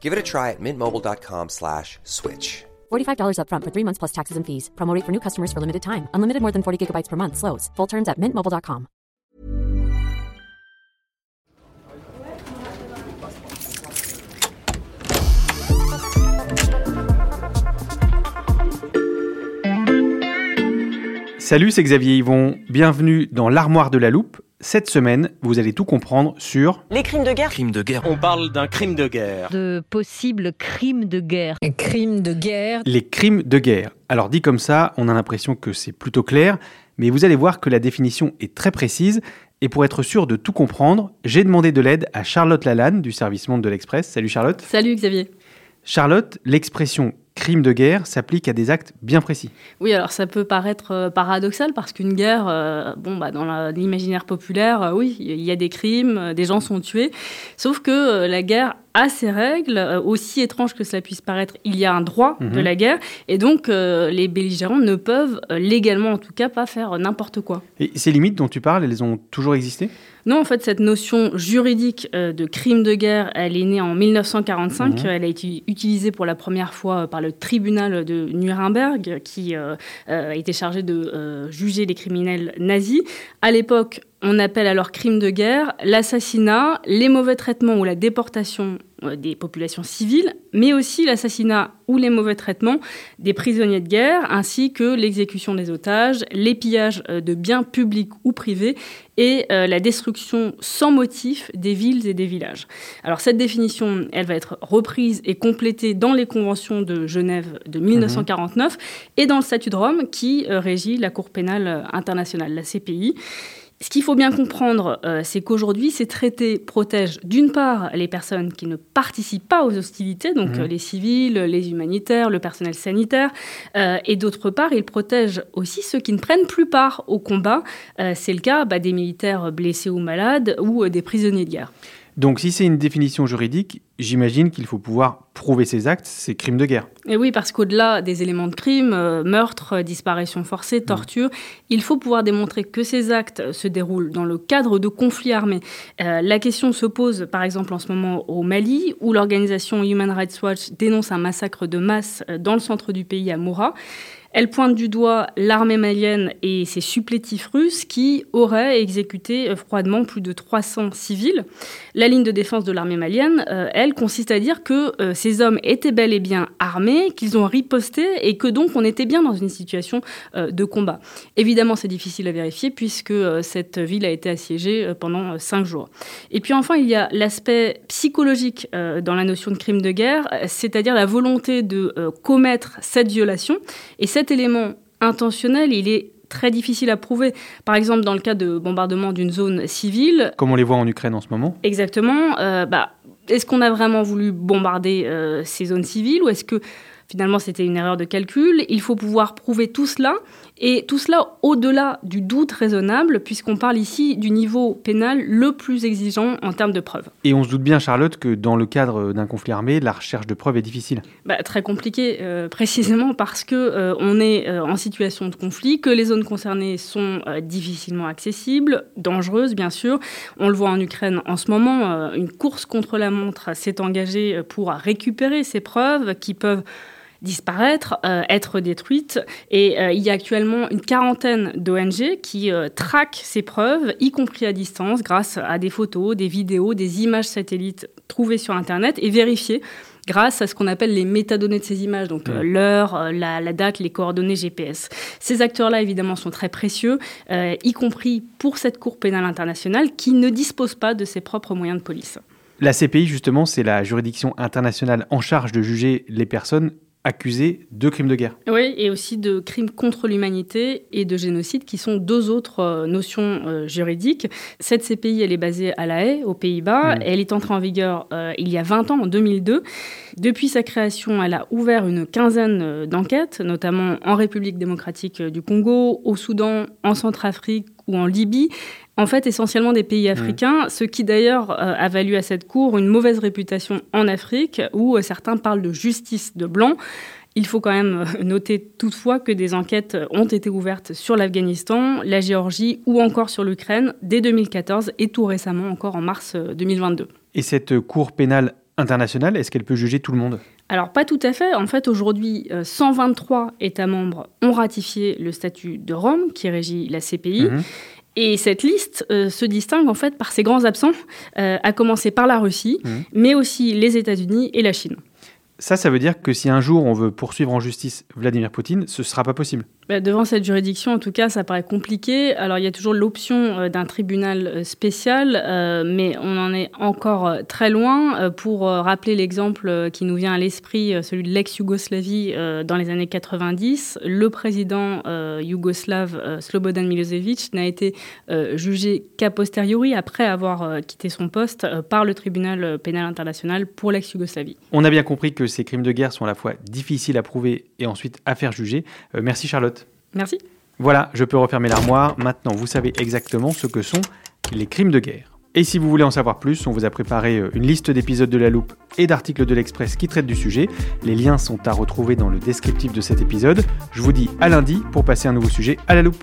Give it a try at mintmobile.com slash switch. $45 upfront for three months plus taxes and fees. Promo rate for new customers for limited time. Unlimited more than 40 gigabytes per month. Slows. Full terms at mintmobile.com. Salut, c'est Xavier Yvon. Bienvenue dans l'armoire de la loupe. Cette semaine, vous allez tout comprendre sur Les crimes de guerre Crime de guerre. On parle d'un crime de guerre. de possibles crimes de guerre. Crimes de guerre. les crimes de guerre. Alors dit comme ça, on a l'impression que c'est plutôt clair, mais vous allez voir que la définition est très précise. Et pour être sûr de tout comprendre, j'ai demandé de l'aide à Charlotte Lalanne du service Monde de l'Express. Salut Charlotte. Salut Xavier. Charlotte, l'expression crime de guerre s'applique à des actes bien précis. Oui, alors ça peut paraître euh, paradoxal parce qu'une guerre, euh, bon, bah, dans l'imaginaire populaire, euh, oui, il y a des crimes, des gens sont tués. Sauf que la guerre a ses règles, euh, aussi étrange que cela puisse paraître, il y a un droit Mhm. de la guerre. Et donc, euh, les belligérants ne peuvent, euh, légalement en tout cas, pas faire n'importe quoi. Et ces limites dont tu parles, elles ont toujours existé? Non, en fait, cette notion juridique euh, de crime de guerre, elle est née en 1945. Mhm. Elle a été utilisée pour la première fois par le tribunal de Nuremberg, qui a été chargé de juger les criminels nazis. À l'époque, on appelle alors crime de guerre l'assassinat, les mauvais traitements ou la déportation euh, des populations civiles, mais aussi l'assassinat ou les mauvais traitements des prisonniers de guerre, ainsi que l'exécution des otages, les pillages euh, de biens publics ou privés et euh, la destruction sans motif des villes et des villages. Alors cette définition, elle va être reprise et complétée dans les conventions de Genève de 1949 et dans le statut de Rome qui régit la Cour pénale internationale, la CPI. Ce qu'il faut bien comprendre, euh, c'est qu'aujourd'hui, ces traités protègent d'une part les personnes qui ne participent pas aux hostilités, donc Mhm. euh, les civils, les humanitaires, le personnel sanitaire, euh, et d'autre part, ils protègent aussi ceux qui ne prennent plus part au combat. Euh, c'est le cas bah, des militaires blessés ou malades ou euh, des prisonniers de guerre. Donc si c'est une définition juridique, j'imagine qu'il faut pouvoir prouver ces actes, ces crimes de guerre. Et oui, parce qu'au-delà des éléments de crime, euh, meurtre, euh, disparition forcée, torture, il faut pouvoir démontrer que ces actes se déroulent dans le cadre de conflits armés. Euh, la question se pose, par exemple, en ce moment au Mali, où l'organisation Human Rights Watch dénonce un massacre de masse dans le centre du pays, à Moura. Elle pointe du doigt l'armée malienne et ses supplétifs russes qui auraient exécuté euh, froidement plus de 300 civils. La ligne de défense de l'armée malienne, euh, elle, consiste à dire que euh, ces hommes étaient bel et bien armés, qu'ils ont riposté et que donc on était bien dans une situation de combat. Évidemment, c'est difficile à vérifier puisque cette ville a été assiégée pendant cinq jours. Et puis enfin, il y a l'aspect psychologique dans la notion de crime de guerre, c'est-à-dire la volonté de commettre cette violation. Et cet élément intentionnel, il est très difficile à prouver. Par exemple, dans le cas de bombardement d'une zone civile, Comme on les voit en Ukraine en ce moment. Exactement. Euh, bah, est-ce qu'on a vraiment voulu bombarder euh, ces zones civiles ou est-ce que finalement c'était une erreur de calcul? Il faut pouvoir prouver tout cela et tout cela au-delà du doute raisonnable puisqu'on parle ici du niveau pénal le plus exigeant en termes de preuves. Et on se doute bien, Charlotte, que dans le cadre d'un conflit armé, la recherche de preuves est difficile. Bah, très compliqué, euh, précisément parce que euh, on est euh, en situation de conflit, que les zones concernées sont difficilement accessibles, dangereuses bien sûr. On le voit en Ukraine en ce moment, une course contre la montre s'est engagée pour récupérer ces preuves qui peuvent disparaître, euh, être détruites. Et euh, il y a actuellement une quarantaine d'ONG qui euh, traquent ces preuves, y compris à distance, grâce à des photos, des vidéos, des images satellites trouvées sur Internet et vérifiées grâce à ce qu'on appelle les métadonnées de ces images, donc l'heure, la, date, les coordonnées GPS. Ces acteurs-là, évidemment, sont très précieux, y compris pour cette Cour pénale internationale qui ne dispose pas de ses propres moyens de police. La CPI, justement, c'est la juridiction internationale en charge de juger les personnes accusés de crimes de guerre. Oui, et aussi de crimes contre l'humanité et de génocide, qui sont deux autres euh, notions euh, juridiques. Cette CPI, elle est basée à La Haye, aux Pays-Bas. Mm. Elle est entrée en vigueur euh, il y a 20 ans, en 2002. Depuis sa création, elle a ouvert une quinzaine d'enquêtes, notamment en République démocratique du Congo, au Soudan, en Centrafrique ou en Libye en fait essentiellement des pays africains, ce qui d'ailleurs a valu à cette cour une mauvaise réputation en Afrique, où certains parlent de justice de blanc. Il faut quand même noter toutefois que des enquêtes ont été ouvertes sur l'Afghanistan, la Géorgie ou encore sur l'Ukraine dès 2014 et tout récemment encore en mars 2022. Et cette Cour pénale internationale, est-ce qu'elle peut juger tout le monde? Alors pas tout à fait. En fait, aujourd'hui, 123 États membres ont ratifié le statut de Rome qui régit la CPI. Mhm. Et cette liste euh, se distingue en fait par ses grands absents, euh, à commencer par la Russie, mmh. mais aussi les États-Unis et la Chine. Ça, ça veut dire que si un jour on veut poursuivre en justice Vladimir Poutine, ce ne sera pas possible. Bah, devant cette juridiction, en tout cas, ça paraît compliqué. Alors, il y a toujours l'option euh, d'un tribunal euh, spécial, euh, mais on en est encore très loin. Pour rappeler l'exemple qui nous vient à l'esprit, celui de l'ex-Yougoslavie dans les années 90, le président yougoslave Slobodan Milosevic n'a été jugé qu'a posteriori, après avoir quitté son poste, par le tribunal pénal international pour l'ex-Yougoslavie. On a bien compris que ces crimes de guerre sont à la fois difficiles à prouver et ensuite à faire juger. merci Charlotte. Merci. Voilà, je peux refermer l'armoire. Maintenant, vous savez exactement ce que sont les crimes de guerre. Et si vous voulez en savoir plus, on vous a préparé euh, une liste d'épisodes de La Loupe et d'articles de l'Express qui traitent du sujet. Les liens sont à retrouver dans le descriptif de cet épisode. Je vous dis à lundi pour passer un nouveau sujet à la loupe.